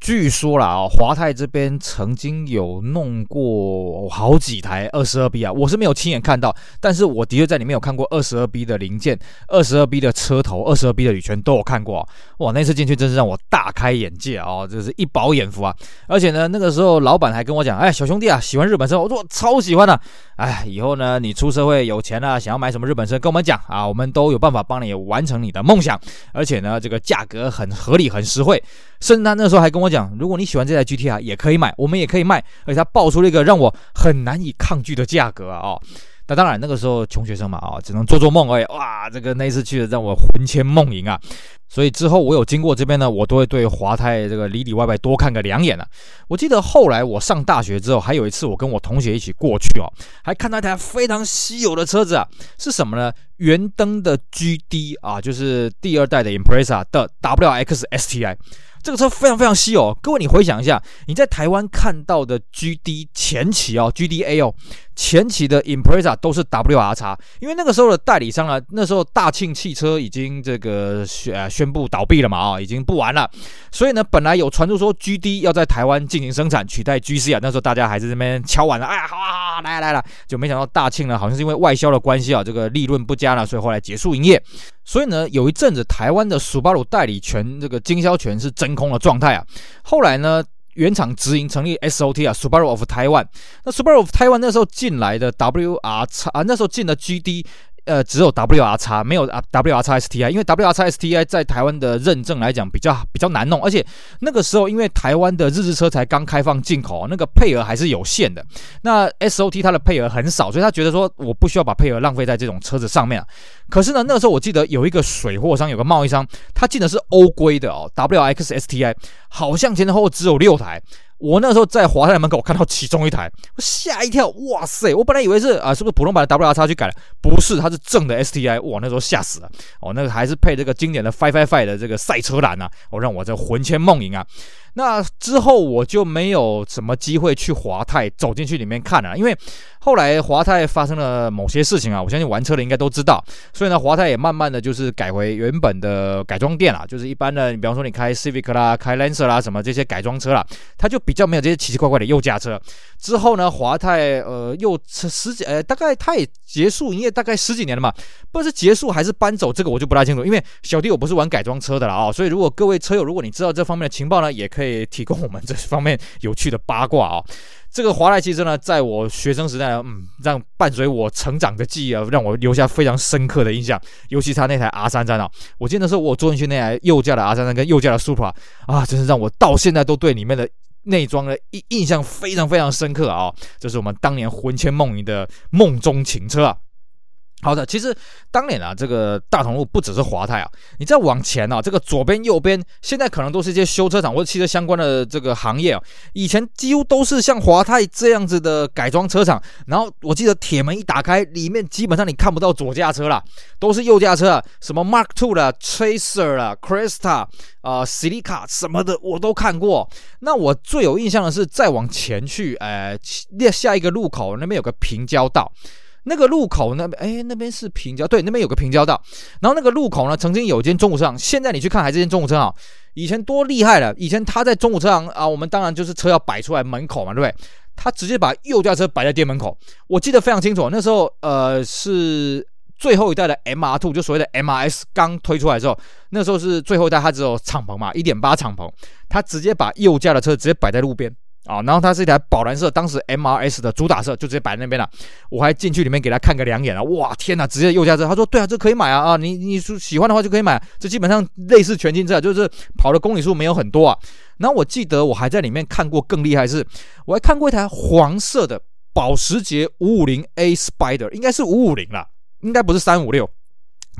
据说啦啊，华泰这边曾经有弄过好几台二十二 B 啊，我是没有亲眼看到，但是我的确在里面有看过二十二 B 的零件、二十二 B 的车头、二十二 B 的铝圈都有看过。哇，那次进去真是让我大开眼界啊，这是一饱眼福啊！而且呢，那个时候老板还跟我讲，哎，小兄弟啊，喜欢日本车，我说我超喜欢的。哎，以后呢，你出社会有钱了，想要买什么日本车，跟我们讲啊，我们都有办法帮你完成你的梦想。而且呢，这个价格很合理，很实惠。甚至他那时候还跟我讲，如果你喜欢这台 GTR，也可以买，我们也可以卖。而且他爆出了一个让我很难以抗拒的价格啊！哦，那当然那个时候穷学生嘛，啊，只能做做梦而已。哇，这个那次去的让我魂牵梦萦啊！所以之后我有经过这边呢，我都会对华泰这个里里外外多看个两眼啊。我记得后来我上大学之后，还有一次我跟我同学一起过去哦，还看到一台非常稀有的车子啊，是什么呢？圆灯的 GD 啊，就是第二代的 Impreza 的 WX STI。这个车非常非常稀有，各位你回想一下，你在台湾看到的 GD 前期哦，GDA 哦。前期的 Impreza 都是 WRX，因为那个时候的代理商啊，那时候大庆汽车已经这个宣宣布倒闭了嘛，啊，已经不玩了，所以呢，本来有传出说 GD 要在台湾进行生产，取代 GC 啊，那时候大家还在这边敲碗了，哎呀，好好啊，来来了，就没想到大庆呢，好像是因为外销的关系啊，这个利润不佳了，所以后来结束营业，所以呢，有一阵子台湾的 Subaru 代理权这个经销权是整真空的状态啊，后来呢。原厂直营成立 SOT 啊，Subaru of Taiwan。那 Subaru of Taiwan 那时候进来的 WRX 啊，那时候进的 GD。呃，只有 WRX 没有啊 WRX STI，因为 WRX STI 在台湾的认证来讲比较比较难弄，而且那个时候因为台湾的日式车才刚开放进口，那个配额还是有限的。那 SOT 它的配额很少，所以他觉得说我不需要把配额浪费在这种车子上面啊。可是呢，那个时候我记得有一个水货商，有个贸易商，他进的是欧规的哦，WXSTI，好像前前后后只有六台。我那时候在华泰门口看到其中一台，我吓一跳，哇塞！我本来以为是啊，是不是普通版的 WRX 去改了？不是，它是正的 STI，哇，那时候吓死了。哦，那个还是配这个经典的 Five Five Five 的这个赛车蓝啊，哦，让我这魂牵梦萦啊。那之后我就没有什么机会去华泰走进去里面看了，因为后来华泰发生了某些事情啊，我相信玩车的应该都知道，所以呢，华泰也慢慢的就是改回原本的改装店了，就是一般的，你比方说你开 Civic 啦、开 Lancer 啦什么这些改装车啦，它就比较没有这些奇奇怪怪的右驾车。之后呢，华泰呃又十几呃大概它也结束营业大概十几年了嘛，不知道是结束还是搬走，这个我就不大清楚，因为小弟我不是玩改装车的了啊，所以如果各位车友如果你知道这方面的情报呢，也可以。可以提供我们这方面有趣的八卦啊！这个华莱汽车呢，在我学生时代，嗯，让伴随我成长的记忆啊，让我留下非常深刻的印象。尤其他那台 R 三三啊，我记得那时候我坐进去那台右驾的 R 三三跟右驾的 Supra 啊，真是让我到现在都对里面的内装的印印象非常非常深刻啊！这是我们当年魂牵梦萦的梦中情车啊！好的，其实当年啊，这个大同路不只是华泰啊，你再往前啊，这个左边、右边，现在可能都是一些修车厂或者汽车相关的这个行业啊。以前几乎都是像华泰这样子的改装车厂。然后我记得铁门一打开，里面基本上你看不到左驾车了，都是右驾车啊，什么 Mark Two 啦、Tracer 啦、Cresta 啊、Celica 什么的我都看过。那我最有印象的是再往前去，呃，下一个路口那边有个平交道。那个路口那边，哎，那边是平交，对，那边有个平交道。然后那个路口呢，曾经有间中古车行，现在你去看还是间中古车行。以前多厉害了，以前他在中古车行啊，我们当然就是车要摆出来门口嘛，对不对？他直接把右驾车摆在店门口，我记得非常清楚。那时候呃是最后一代的 MR2，就所谓的 MRS 刚推出来的时候，那时候是最后一代，它只有敞篷嘛，一点八敞篷，他直接把右驾的车直接摆在路边。啊，然后它是一台宝蓝色，当时 MRS 的主打色，就直接摆在那边了。我还进去里面给他看个两眼啊，哇，天哪，直接右驾车。他说，对啊，这可以买啊，啊，你你喜欢的话就可以买。这基本上类似全新车，就是跑的公里数没有很多啊。然后我记得我还在里面看过更厉害是，我还看过一台黄色的保时捷五五零 A Spider，应该是五五零啦，应该不是三五六。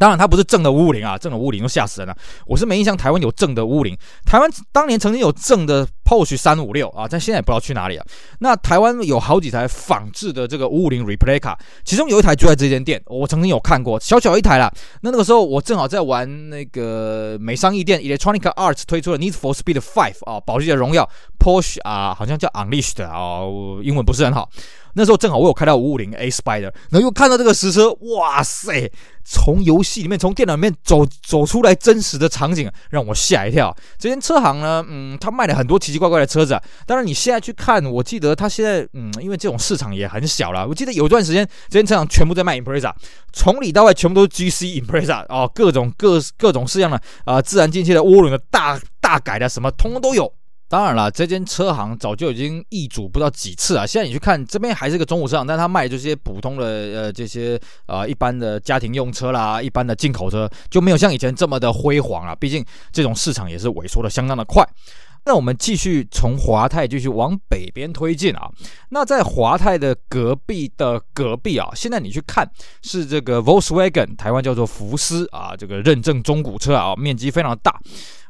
当然，它不是正的五五零啊，正的五五零都吓死人了。我是没印象台湾有正的五五零，台湾当年曾经有正的 Porsche 三五六啊，但现在也不知道去哪里了。那台湾有好几台仿制的这个五五零 Replica，其中有一台就在这间店，我曾经有看过，小小一台啦。那那个时候我正好在玩那个美商义店 Electronic Arts 推出的 Need for Speed Five 啊，保时捷荣耀 Porsche 啊，好像叫 Unleashed 啊，英文不是很好。那时候正好我有开到五五零 A Spider，然后又看到这个实车，哇塞！从游戏里面，从电脑里面走走出来，真实的场景让我吓一跳。这间车行呢，嗯，他卖了很多奇奇怪怪的车子啊。当然你现在去看，我记得他现在，嗯，因为这种市场也很小了。我记得有一段时间，这间车行全部在卖 Impreza，从里到外全部都是 GC Impreza 哦，各种各各种式样的啊、自然进气的涡轮的大大改的什么，通通都有。当然了，这间车行早就已经易主不知道几次啊。现在你去看这边还是个中古车行，但他卖这些普通的呃这些呃一般的家庭用车啦，一般的进口车就没有像以前这么的辉煌了。毕竟这种市场也是萎缩的相当的快。那我们继续从华泰继续往北边推进啊。那在华泰的隔壁的隔壁啊，现在你去看是这个 Volkswagen，台湾叫做福斯啊，这个认证中古车啊，面积非常大。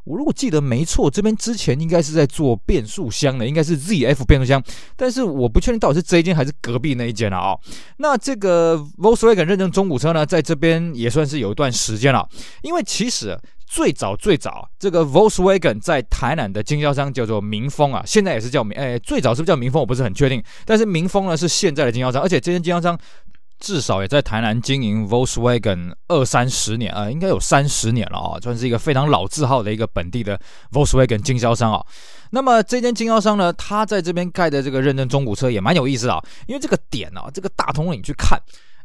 我如果记得没错，这边之前应该是在做变速箱的，应该是 ZF 变速箱，但是我不确定到底是这一间还是隔壁那一间了啊。那这个 Volkswagen 认证中古车呢，在这边也算是有一段时间了，因为其实最早最早这个 Volkswagen 在台南的经销商叫做明丰啊，现在也是叫明，哎，最早是不是叫明丰？我不是很确定，但是明丰呢是现在的经销商，而且这间经销商。至少也在台南经营 Volkswagen 二三十年啊、应该有三十年了啊，算是一个非常老字号的一个本地的 Volkswagen 经销商啊。那么这间经销商呢，他在这边盖的这个认证中古车也蛮有意思啊，因为这个点啊，这个大统领去看。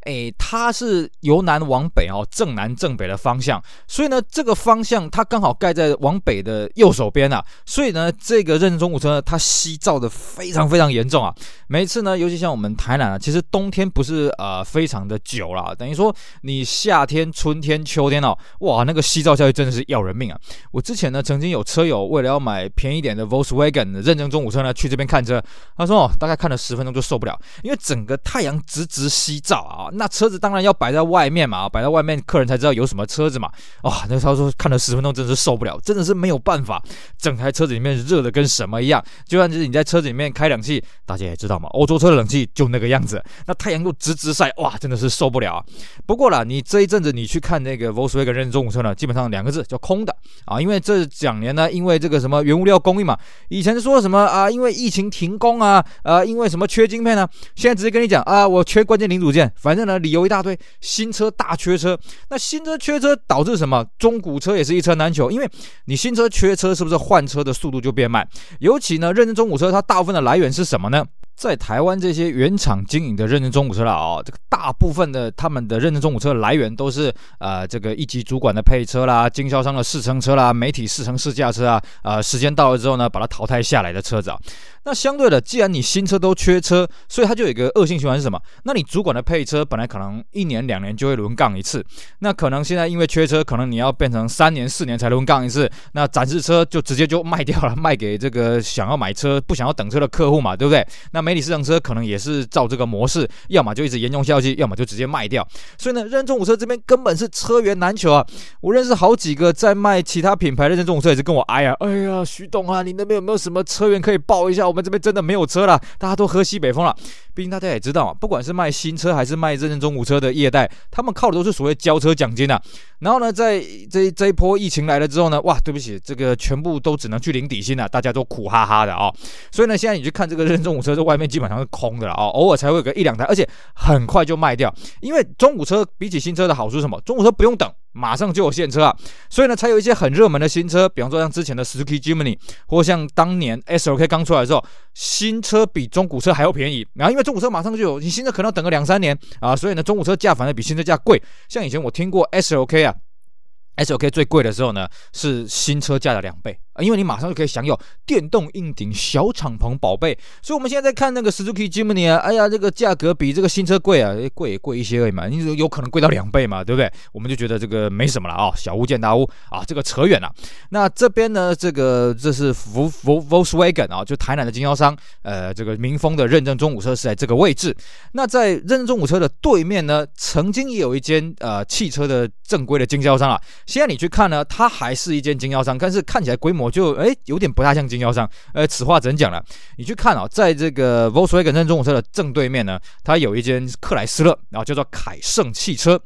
诶，它是由南往北哦，正南正北的方向，所以呢，这个方向它刚好盖在往北的右手边啊，所以呢，这个认证中古车呢，它西照的非常非常严重啊。每一次呢，尤其像我们台南啊，其实冬天不是呃非常的久啦，等于说你夏天、春天、秋天哦，哇，那个西照下去真的是要人命啊。我之前呢，曾经有车友为了要买便宜点的 Volkswagen 的认证中古车呢，去这边看车，他说哦，大概看了十分钟就受不了，因为整个太阳直直西照啊。那车子当然要摆在外面嘛，摆在外面，客人才知道有什么车子嘛。哇、那他说看了十分钟，真是受不了，真的是没有办法，整台车子里面热的跟什么一样。就算是你在车子里面开冷气，大家也知道嘛，欧洲车的冷气就那个样子。那太阳又直直晒，哇，真的是受不了啊。不过啦，你这一阵子你去看那个 Volkswagen 认证中古车呢，基本上两个字叫空的啊，因为这两年呢，因为这个什么原物料供应嘛，以前说什么啊，因为疫情停工啊，呃、啊，因为什么缺晶片呢，现在直接跟你讲啊，我缺关键零组件，反正呢理由。一大堆新车大缺车，那新车缺车导致什么？中古车也是一车难求，因为你新车缺车，是不是换车的速度就变慢？尤其呢，认证中古车它大部分的来源是什么呢？在台湾这些原厂经营的认证中古车了啊，这个大部分的他们的认证中古车来源都是呃这个一级主管的配车啦，经销商的试乘车啦，媒体试乘试驾车啊，呃时间到了之后呢，把它淘汰下来的车子啊。那相对的，既然你新车都缺车，所以它就有一个恶性循环是什么？那你主管的配车本来可能一年两年就会轮杠一次，那可能现在因为缺车，可能你要变成三年四年才轮杠一次，那展示车就直接就卖掉了，卖给这个想要买车不想要等车的客户嘛，对不对？那媒体试乘车可能也是照这个模式，要么就一直沿用下去，要么就直接卖掉。所以呢，认证五车这边根本是车源难求啊！我认识好几个在卖其他品牌的认证五车，也是跟我哎呀哎呀，徐董啊，你那边有没有什么车源可以报一下？我们这边真的没有车了，大家都喝西北风了。毕竟大家也知道啊，不管是卖新车还是卖认证中古车的业代，他们靠的都是所谓交车奖金啊。然后呢，在这这一波疫情来了之后呢，哇，对不起，这个全部都只能去领底薪了，大家都苦哈哈的啊、哦。所以呢，现在你去看这个认证中古车，这外面基本上是空的了啊、哦，偶尔才会有个一两台，而且很快就卖掉。因为中古车比起新车的好处是什么？中古车不用等。马上就有现车啊，所以呢，才有一些很热门的新车，比方说像之前的 Suzuki Jimny，或像当年 SLK 刚出来的时候，新车比中古车还要便宜。然后因为中古车马上就有，你新车可能要等个两三年啊，所以呢，中古车价反而比新车价贵。像以前我听过 SLK 啊，SLK 最贵的时候呢，是新车价的两倍。因为你马上就可以享有电动硬顶小敞篷宝贝，所以我们现在在看那个 Suzuki Jimny 啊，哎呀，这个价格比这个新车贵啊，贵也贵一些而已嘛，你有可能贵到两倍嘛，对不对？我们就觉得这个没什么了啊、小巫见大巫啊，这个扯远了。那这边呢，这个这是 Vol Vol Volkswagen 啊，就台南的经销商，呃，这个民丰的认证中古车是在这个位置。那在认证中古车的对面呢，曾经也有一间呃汽车的正规的经销商啊，现在你去看呢，它还是一间经销商，但是看起来规模。我就哎，有点不太像经销商。呃，此话怎讲呢？你去看啊，在这个 Volkswagen 中古车的正对面呢，它有一间克莱斯勒，然后叫做凯盛汽车。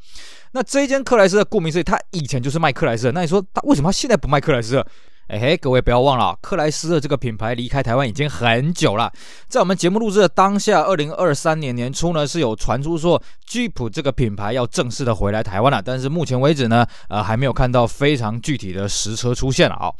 那这一间克莱斯勒，顾名思义，它以前就是卖克莱斯勒。那你说它为什么它现在不卖克莱斯勒？哎嘿，各位不要忘了，克莱斯勒这个品牌离开台湾已经很久了。在我们节目录制的当下，二零二三年年初呢，是有传出说 Jeep 这个品牌要正式的回来台湾了。但是目前为止呢，呃，还没有看到非常具体的实车出现了啊。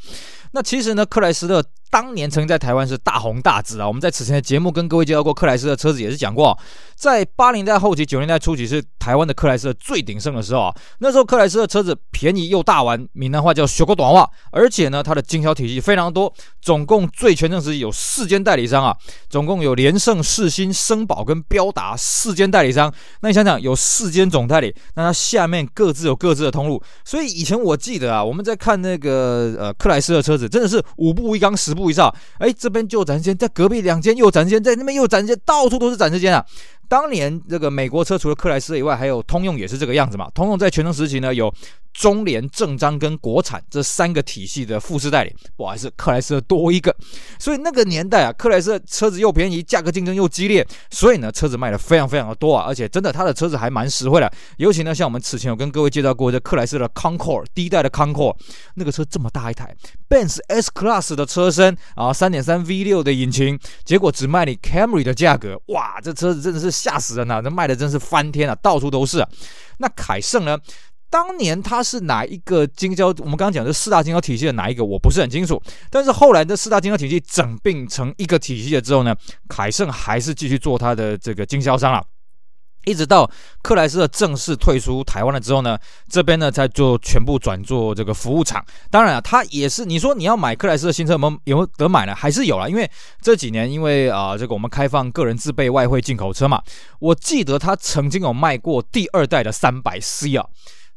那其实呢，克莱斯勒当年曾经在台湾是大红大紫啊。我们在此前的节目跟各位介绍过，克莱斯勒车子也是讲过，在八零代后期、九零代初期是台湾的克莱斯勒最鼎盛的时候啊。那时候克莱斯勒车子便宜又大碗，闽南话叫小个短袜，而且呢，它的经销体系非常多，总共最全盛时期有四间代理商啊，总共有联盛、世新、声宝跟标达四间代理商。那你想想，有四间总代理，那它下面各自有各自的通路。所以以前我记得啊，我们在看那个呃克莱斯勒车真的是五步一岗，十步一哨。哎，这边就有展示间，在隔壁两间又有展示间，在那边又有展示间，到处都是展示间啊。当年这个美国车除了克莱斯以外，还有通用也是这个样子嘛。通用在全盛时期呢，有中联、正章跟国产这三个体系的富士代理，不好意思，克莱斯勒多一个。所以那个年代啊，克莱斯车子又便宜，价格竞争又激烈，所以呢，车子卖的非常非常的多啊。而且真的，他的车子还蛮实惠的。尤其呢，像我们此前有跟各位介绍过这克莱斯的 Concord 第一代的 Concord，那个车这么大一台，Benz S Class 的车身啊，三点三 V 六的引擎，结果只卖你 Camry 的价格，哇，这车子真的是。吓死人了！这卖的真是翻天了，到处都是啊。那凯盛呢？当年他是哪一个经销？我们刚刚讲的四大经销体系的哪一个？我不是很清楚。但是后来这四大经销体系整并成一个体系了之后呢，凯盛还是继续做他的这个经销商啊。一直到克莱斯勒正式退出台湾了之后呢，这边呢才就全部转做这个服务厂。当然啊，它也是你说你要买克莱斯勒新车有没有，得买呢？还是有啦，因为这几年因为啊、这个我们开放个人自备外汇进口车嘛，我记得他曾经有卖过第二代的三百 C 啊。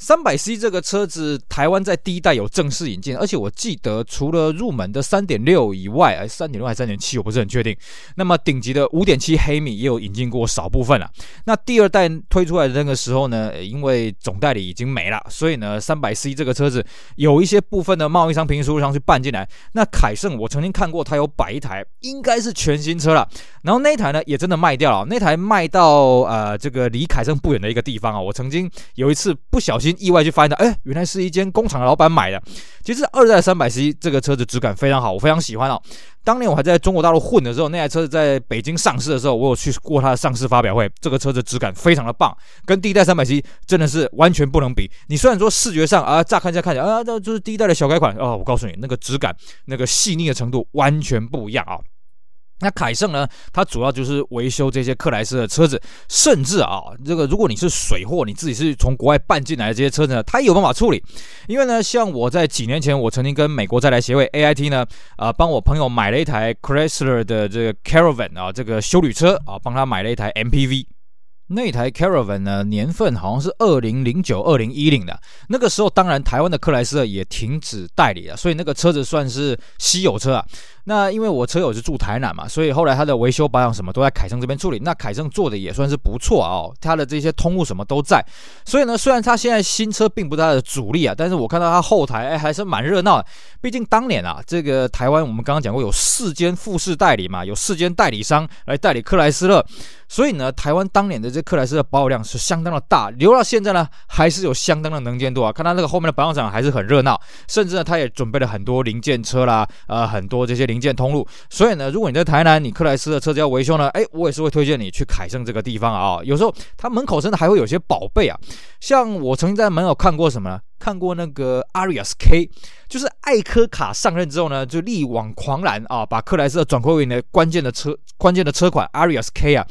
三百 C 这个车子，台湾在第一代有正式引进，而且我记得除了入门的三点六以外，哎，三点六还是三点七，我不是很确定。那么顶级的五点七黑米也有引进过少部分了。那第二代推出来的那个时候呢，因为总代理已经没了，所以呢，三百 C 这个车子有一些部分的贸易商平行输入商去办进来。那凯盛我曾经看过，它有摆一台，应该是全新车了。然后那台呢也真的卖掉了，那台卖到呃这个离凯盛不远的一个地方啊。我曾经有一次不小心。意外就发现到，哎，原来是一间工厂的老板买的。其实二代三百 C 这个车子质感非常好，我非常喜欢哦。当年我还在中国大陆混的时候，那台车子在北京上市的时候，我有去过它的上市发表会。这个车子质感非常的棒，跟第一代三百 C 真的是完全不能比。你虽然说视觉上啊，乍看一下看起来啊，这就是第一代的小改款哦，我告诉你，那个质感、那个细腻的程度完全不一样啊。那凯盛呢？它主要就是维修这些克莱斯的车子，甚至啊，这个如果你是水货，你自己是从国外办进来的这些车子呢，它也有办法处理。因为呢，像我在几年前，我曾经跟美国再来协会 AIT 呢，啊，帮我朋友买了一台 Chrysler 的这个 Caravan 啊，这个休旅车啊，帮他买了一台 MPV。那台 Caravan 呢，年份好像是二零零九、二零一零的。那个时候，当然台湾的克莱斯勒也停止代理了，所以那个车子算是稀有车啊。那因为我车友是住台南嘛，所以后来他的维修保养什么都在凯盛这边处理。那凯盛做的也算是不错哦，他的这些通路什么都在。所以呢，虽然他现在新车并不是他的主力啊，但是我看到他后台哎还是蛮热闹的。毕竟当年啊，这个台湾我们刚刚讲过有四间富士代理嘛，有四间代理商来代理克莱斯勒。所以呢，台湾当年的这克莱斯勒保有量是相当的大，留到现在呢，还是有相当的能见度啊。看他这个后面的保养厂还是很热闹，甚至呢，他也准备了很多零件车啦，呃，很多这些零件通路。所以呢，如果你在台南，你克莱斯的车子要维修呢，哎，我也是会推荐你去凯盛这个地方啊。有时候它门口真的还会有些宝贝啊，像我曾经在门口看过什么呢？看过那个 Arias K，就是艾柯卡上任之后呢，就力挽狂澜啊，把克莱斯勒转亏为呢关键的车，关键的车款 Arias K 啊。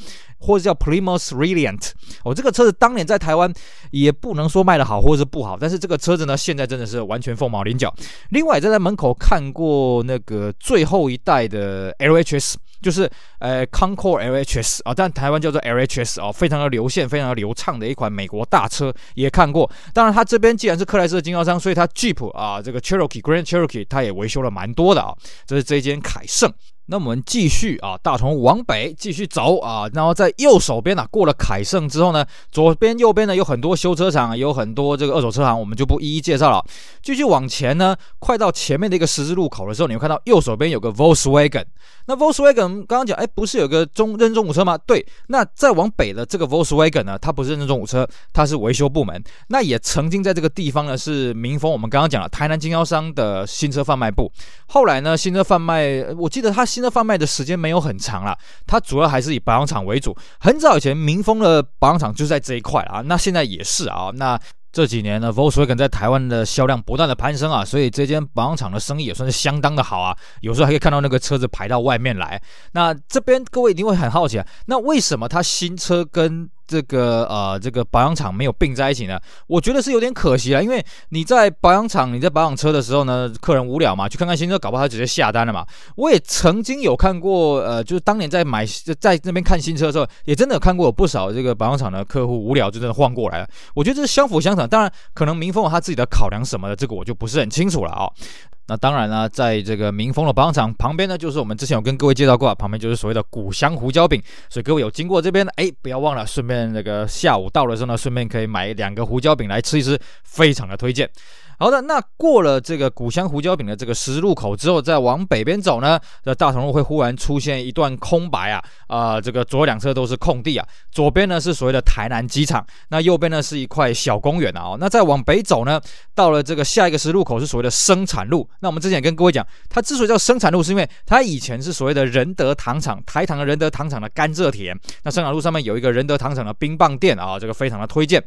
或者叫 Plymouth Reliant，哦，这个车子当年在台湾也不能说卖得好或者是不好，但是这个车子呢，现在真的是完全凤毛麟角。另外，在在门口看过那个最后一代的 LHS，就是呃 Concord LHS 啊，但台湾叫做 LHS 啊，非常的流线、非常的流畅的一款美国大车，也看过。当然，它这边既然是克莱斯的经销商，所以它 Jeep 啊，这个 Cherokee Grand Cherokee 它也维修了蛮多的啊。这是这一间凯盛。那我们继续啊，大同往北继续走啊，然后在右手边呢、啊，过了凯盛之后呢，左边右边呢有很多修车厂，有很多这个二手车行，我们就不一一介绍了。继续往前呢，快到前面的一个十字路口的时候，你会看到右手边有个 Volkswagen。那 Volkswagen 刚刚讲，哎，不是有个中认中古车吗？对，那再往北的这个 Volkswagen 呢，它不是认证中古车，它是维修部门。那也曾经在这个地方呢，是民丰，我们刚刚讲了台南经销商的新车贩卖部。后来呢，新车贩卖，我记得它。新车贩卖的时间没有很长了，它主要还是以保养厂为主。很早以前，民丰的保养厂就在这一块啊，那现在也是啊。那这几年呢，Volkswagen 在台湾的销量不断的攀升啊，所以这间保养厂的生意也算是相当的好啊。有时候还可以看到那个车子排到外面来。那这边各位一定会很好奇啊，那为什么它新车跟这个呃，这个保养厂没有并在一起呢，我觉得是有点可惜了。因为你在保养厂，你在保养车的时候呢，客人无聊嘛，去看看新车，搞不好他直接下单了嘛。我也曾经有看过，呃，就是当年在买在那边看新车的时候，也真的有看过有不少这个保养厂的客户无聊就真的换过来了。我觉得这是相辅相成，当然可能民丰有他自己的考量什么的，这个我就不是很清楚了啊、那当然呢，在这个民丰的保养厂旁边呢，就是我们之前有跟各位介绍过，旁边就是所谓的古香胡椒饼，所以各位有经过这边的，哎，不要忘了，顺便那个下午到的时候呢，顺便可以买两个胡椒饼来吃一吃，非常的推荐。好的，那过了这个古香胡椒饼的这个十字路口之后，再往北边走呢，这大同路会忽然出现一段空白啊，啊、这个左右两侧都是空地啊，左边呢是所谓的台南机场，那右边呢是一块小公园啊，那再往北走呢，到了这个下一个十字路口是所谓的生产路，那我们之前也跟各位讲，它之所以叫生产路，是因为它以前是所谓的仁德糖厂，台糖的仁德糖厂的甘蔗田，那生产路上面有一个仁德糖厂的冰棒店啊，这个非常的推荐。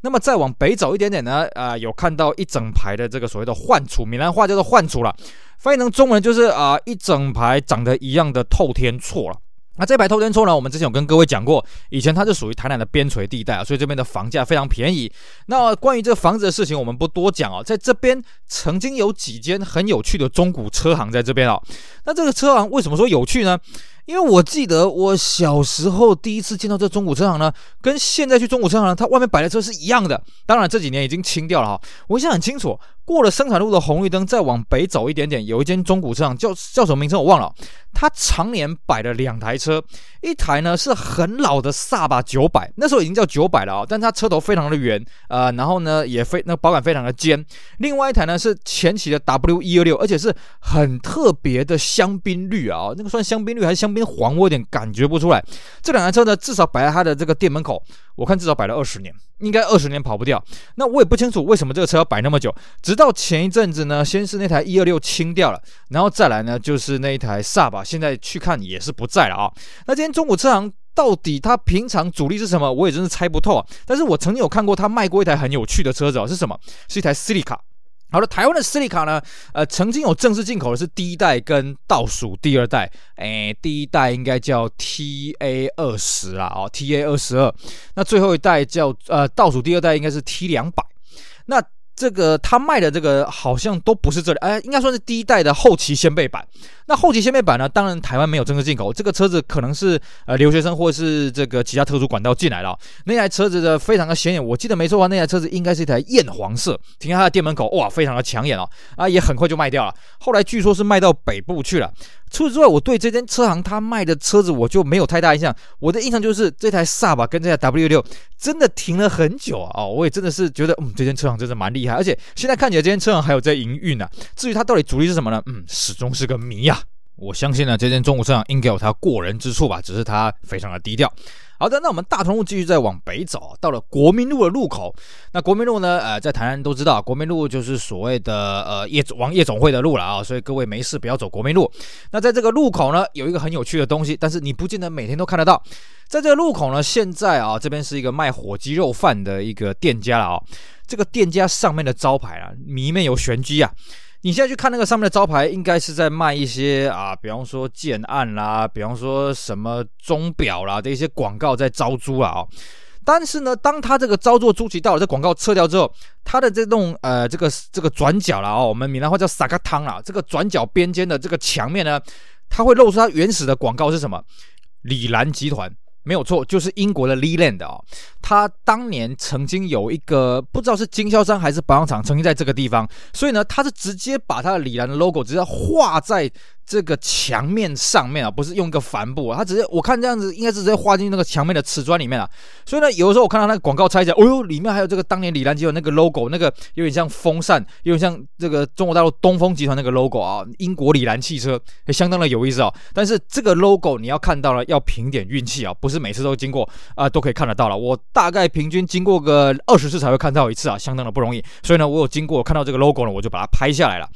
那么再往北走一点点呢，啊、有看到一整排的这个所谓的幻楚，闽南话叫做幻楚了，翻译成中文就是啊、一整排长得一样的透天厝了。那这排透天厝呢，我们之前有跟各位讲过，以前它是属于台南的边陲地带啊，所以这边的房价非常便宜。那关于这个房子的事情，我们不多讲啊，在这边曾经有几间很有趣的中古车行在这边啊。那这个车行为什么说有趣呢？因为我记得我小时候第一次见到这中古车行呢，跟现在去中古车行，它外面摆的车是一样的。当然这几年已经清掉了哈。我印象很清楚，过了生产路的红绿灯，再往北走一点点，有一间中古车行，叫叫什么名称我忘了。它常年摆了两台车，一台呢是很老的萨巴九百，那时候已经叫九百了啊，但它车头非常的圆，呃，然后呢也非那个保杆非常的尖。另外一台呢是前期的 W 一二六，而且是很特别的香槟绿啊，那个算香槟绿还是香槟黄，我有点感觉不出来。这两台车呢至少摆在他的这个店门口，我看至少摆了二十年。应该二十年跑不掉，那我也不清楚为什么这个车要摆那么久。直到前一阵子呢，先是那台一二六清掉了，然后再来呢，就是那一台萨巴，现在去看也是不在了啊。那今天中古车行到底它平常主力是什么？我也真是猜不透啊。但是我曾经有看过他卖过一台很有趣的车子哦，是什么？是一台斯里卡。好了，台湾的斯里卡呢，呃，曾经有正式进口的是第一代跟倒数第二代，诶，第一代应该叫 TA 二十啦，哦，TA 二十二，那最后一代叫呃倒数第二代应该是 T 两百，那这个他卖的这个好像都不是这里，哎，应该算是第一代的后期先辈版。那后期掀背板呢，当然台湾没有正式进口，这个车子可能是呃留学生或是这个其他特殊管道进来了。那台车子的非常的显眼，我记得没错的话，那台车子应该是一台艳黄色，停在它的店门口，哇，非常的抢眼哦，啊，也很快就卖掉了。后来据说是卖到北部去了。除此之外，我对这间车行他卖的车子我就没有太大印象。我的印象就是这台萨巴跟这台 W 六真的停了很久啊！哦，我也真的是觉得，嗯，这间车行真的蛮厉害。而且现在看起来，这间车行还有在营运呢。至于它到底主力是什么呢？嗯，始终是个谜呀。我相信呢，这间中国车行应该有它过人之处吧，只是它非常的低调。好的，那我们大同路继续再往北走，到了国民路的路口。那国民路呢？呃，在台南都知道，国民路就是所谓的呃夜往夜总会的路了啊，所以各位没事不要走国民路。那在这个路口呢，有一个很有趣的东西，但是你不见得每天都看得到。在这个路口呢，现在啊，这边是一个卖火鸡肉饭的一个店家了啊。这个店家上面的招牌啊，里面有玄机啊。你现在去看那个上面的招牌，应该是在卖一些啊，比方说建案啦，比方说什么钟表啦的一些广告在招租啊、哦。但是呢，当他这个招租租期到了，这广告撤掉之后，他的这栋呃这个这个转角啦哦，我们闽南话叫撒个汤啦，这个转角边间的这个墙面呢，它会露出它原始的广告是什么？李兰集团。没有错，就是英国的 Leland 啊、哦，他当年曾经有一个不知道是经销商还是保养厂，曾经在这个地方，所以呢，他是直接把他的里兰的 logo 直接画在。这个墙面上面啊，不是用一个帆布啊，它直接我看这样子应该是直接画进那个墙面的瓷砖里面了。所以呢，有的时候我看到那个广告拆起来，哦哟，里面还有这个当年李兰集团那个 logo，那个有点像风扇，有点像这个中国大陆东风集团那个 logo 啊，英国李兰汽车，也相当的有意思啊。但是这个 logo 你要看到了，要凭点运气啊，不是每次都经过啊都可以看得到了。我大概平均经过个二十次才会看到一次啊，相当的不容易。所以呢，我有经过看到这个 logo 呢，我就把它拍下来了。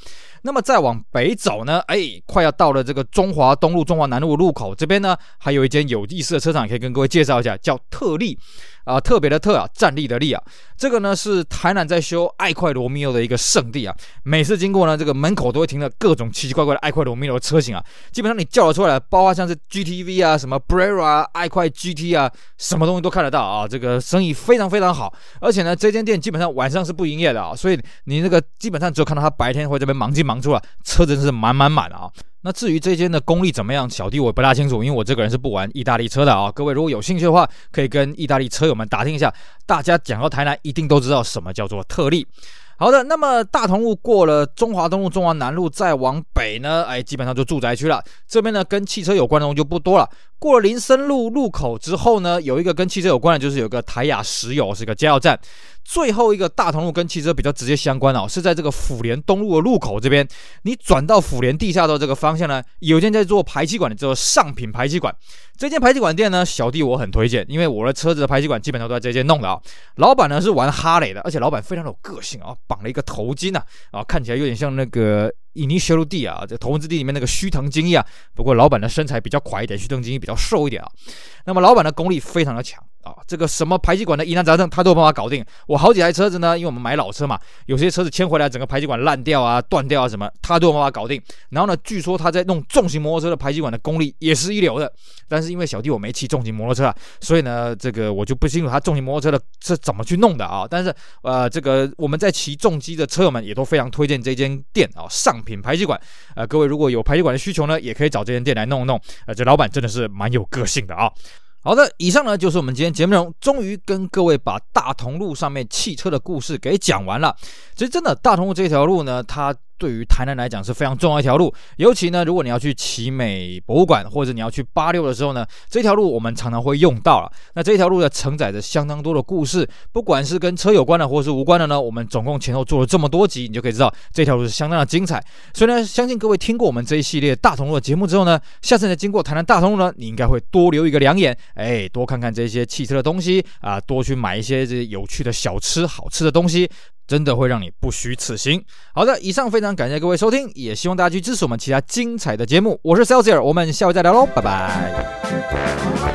那么再往北走呢，哎，快要到了这个中华东路、中华南路路口这边呢，还有一间有意思的车厂，可以跟各位介绍一下，叫特立。啊，特别的特啊，站立的立啊，这个呢是台南在修爱快罗密欧的一个圣地啊。每次经过呢，这个门口都会停了各种奇奇怪怪的爱快罗密欧的车型啊。基本上你叫得出来，包括像是 GTV 啊、什么 Brera 啊、爱快 GT 啊，什么东西都看得到啊。这个生意非常非常好，而且呢，这间店基本上晚上是不营业的啊，所以你那个基本上只有看到他白天会这边忙进忙出啊，车真是满满满的啊。那至于这间的功力怎么样，小弟我不大清楚，因为我这个人是不玩意大利车的啊。各位如果有兴趣的话，可以跟意大利车友们打听一下。大家讲到台南，一定都知道什么叫做特例。好的，那么大同路过了中华东路、中华南路，再往北呢，哎，基本上就住宅区了。这边呢，跟汽车有关的东西就不多了。过了林森路路口之后呢，有一个跟汽车有关的，就是有个台亚石油，是个加油站。最后一个大同路跟汽车比较直接相关的哦，是在这个府联东路的路口这边。你转到府联地下道这个方向呢，有一间在做排气管的，叫做上品排气管。这间排气管店呢，小弟我很推荐，因为我的车子的排气管基本上都在这间弄的啊。老板呢是玩哈雷的，而且老板非常有个性啊，绑了一个头巾呐，啊，看起来有点像那个。以尼修罗地啊，这头文字 D 里面那个须藤精一啊，不过老板的身材比较垮一点，须藤精一比较瘦一点啊。那么老板的功力非常的强。啊，这个什么排气管的疑难杂症，他都有办法搞定。我好几台车子呢，因为我们买老车嘛，有些车子牵回来，整个排气管烂掉啊、断掉啊什么，他都有办法搞定。然后呢，据说他在弄重型摩托车的排气管的功力也是一流的。但是因为小弟我没骑重型摩托车啊，所以呢，这个我就不清楚他重型摩托车的是怎么去弄的啊。但是呃，这个我们在骑重机的车友们也都非常推荐这间店啊，上品排气管。呃，各位如果有排气管的需求呢，也可以找这间店来弄一弄。呃，这老板真的是蛮有个性的啊。好的，以上呢就是我们今天节目内容，终于跟各位把大同路上面汽车的故事给讲完了。其实真的，大同路这条路呢，它。对于台南来讲是非常重要一条路，尤其呢，如果你要去奇美博物馆或者你要去八六的时候呢，这条路我们常常会用到了。那这条路呢，承载着相当多的故事，不管是跟车有关的，或是无关的呢，我们总共前后做了这么多集，你就可以知道这条路是相当的精彩。所以呢，相信各位听过我们这一系列大同路的节目之后呢，下次再经过台南大同路呢，你应该会多留一个两眼，哎，多看看这些汽车的东西啊，多去买一些这些有趣的小吃、好吃的东西。真的会让你不虚此行。好的，以上非常感谢各位收听，也希望大家去支持我们其他精彩的节目。我是 sales，我们下回再聊喽，拜拜。